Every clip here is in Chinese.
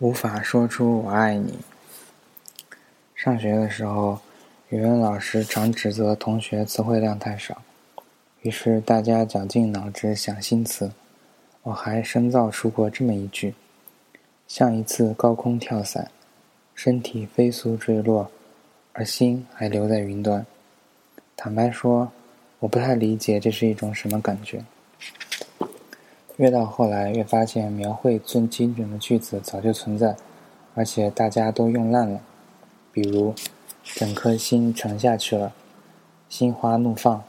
无法说出我爱你。上学的时候，语文老师常指责同学词汇量太少，于是大家绞尽脑汁想新词。我还深造出过这么一句：像一次高空跳伞，身体飞速坠落，而心还留在云端。坦白说，我不太理解这是一种什么感觉。越到后来，越发现描绘最精准的句子早就存在，而且大家都用烂了。比如，整颗心沉下去了，心花怒放，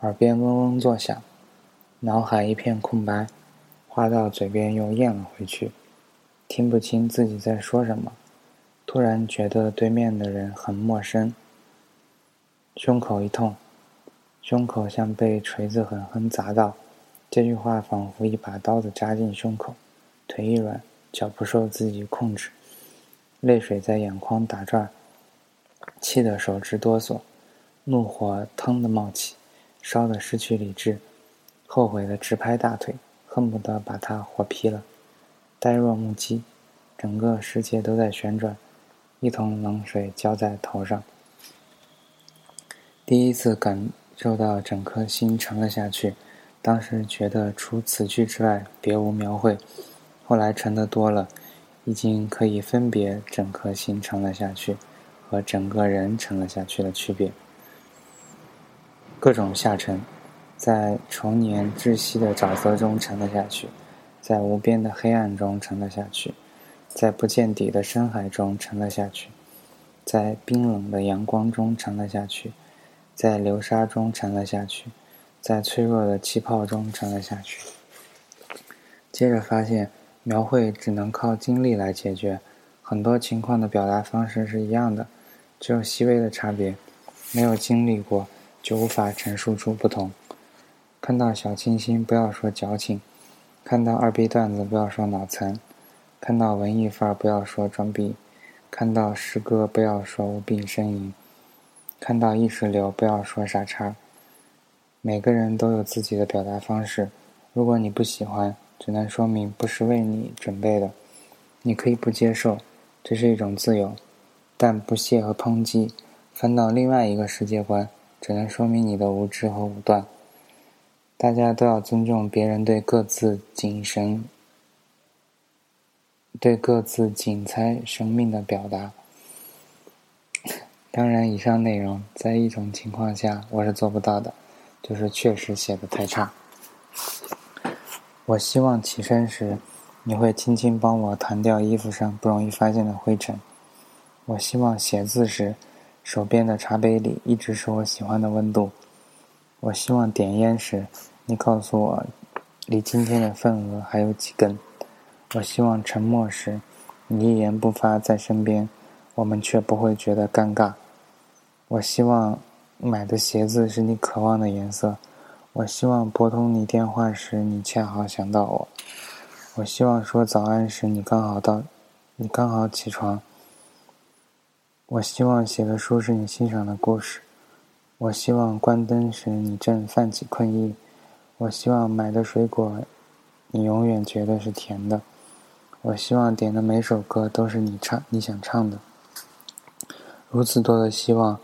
耳边嗡嗡作响，脑海一片空白，话到嘴边又咽了回去，听不清自己在说什么，突然觉得对面的人很陌生，胸口一痛，胸口像被锤子狠狠砸到。这句话仿佛一把刀子扎进胸口，腿一软，脚不受自己控制，泪水在眼眶打转，气得手直哆嗦，怒火腾的冒起，烧得失去理智，后悔的直拍大腿，恨不得把他活劈了，呆若木鸡，整个世界都在旋转，一桶冷水浇在头上，第一次感受到整颗心沉了下去。当时觉得除此句之外别无描绘，后来沉得多了，已经可以分别整颗心沉了下去和整个人沉了下去的区别。各种下沉，在重年窒息的沼泽中沉了下去，在无边的黑暗中沉了下去，在不见底的深海中沉了下去，在冰冷的阳光中沉了下去，在流沙中沉了下去。在脆弱的气泡中沉了下去。接着发现，描绘只能靠经历来解决，很多情况的表达方式是一样的，只有细微的差别。没有经历过，就无法陈述出不同。看到小清新，不要说矫情；看到二逼段子，不要说脑残；看到文艺范儿，不要说装逼；看到诗歌，不要说无病呻吟；看到意识流，不要说傻叉。每个人都有自己的表达方式，如果你不喜欢，只能说明不是为你准备的。你可以不接受，这是一种自由，但不屑和抨击，翻到另外一个世界观，只能说明你的无知和武断。大家都要尊重别人对各自谨神、对各自仅猜生命的表达。当然，以上内容在一种情况下我是做不到的。就是确实写的太差。我希望起身时，你会轻轻帮我弹掉衣服上不容易发现的灰尘。我希望写字时，手边的茶杯里一直是我喜欢的温度。我希望点烟时，你告诉我，离今天的份额还有几根。我希望沉默时，你一言不发在身边，我们却不会觉得尴尬。我希望。买的鞋子是你渴望的颜色。我希望拨通你电话时，你恰好想到我。我希望说早安时，你刚好到，你刚好起床。我希望写的书是你欣赏的故事。我希望关灯时，你正泛起困意。我希望买的水果，你永远觉得是甜的。我希望点的每首歌都是你唱你想唱的。如此多的希望。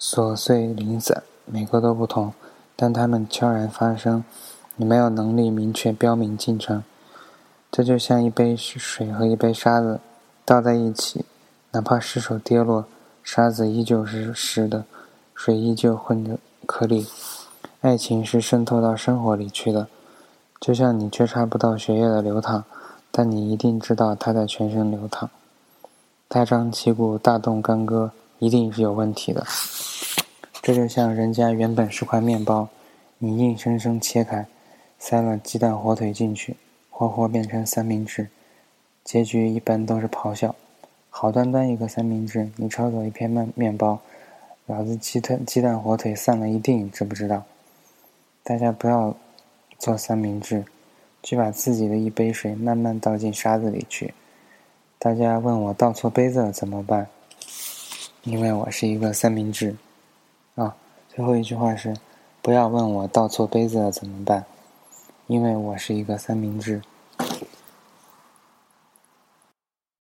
琐碎零散，每个都不同，但它们悄然发生。你没有能力明确标明进程，这就像一杯水和一杯沙子倒在一起，哪怕失手跌落，沙子依旧是湿的，水依旧混着颗粒。爱情是渗透到生活里去的，就像你觉察不到血液的流淌，但你一定知道它在全身流淌。大张旗鼓、大动干戈，一定是有问题的。这就像人家原本是块面包，你硬生生切开，塞了鸡蛋、火腿进去，活活变成三明治，结局一般都是咆哮。好端端一个三明治，你抄走一片面面包，老子鸡蛋、鸡蛋、火腿散了一地，知不知道？大家不要做三明治，去把自己的一杯水慢慢倒进沙子里去。大家问我倒错杯子了怎么办？因为我是一个三明治。最后一句话是：不要问我倒错杯子了怎么办，因为我是一个三明治。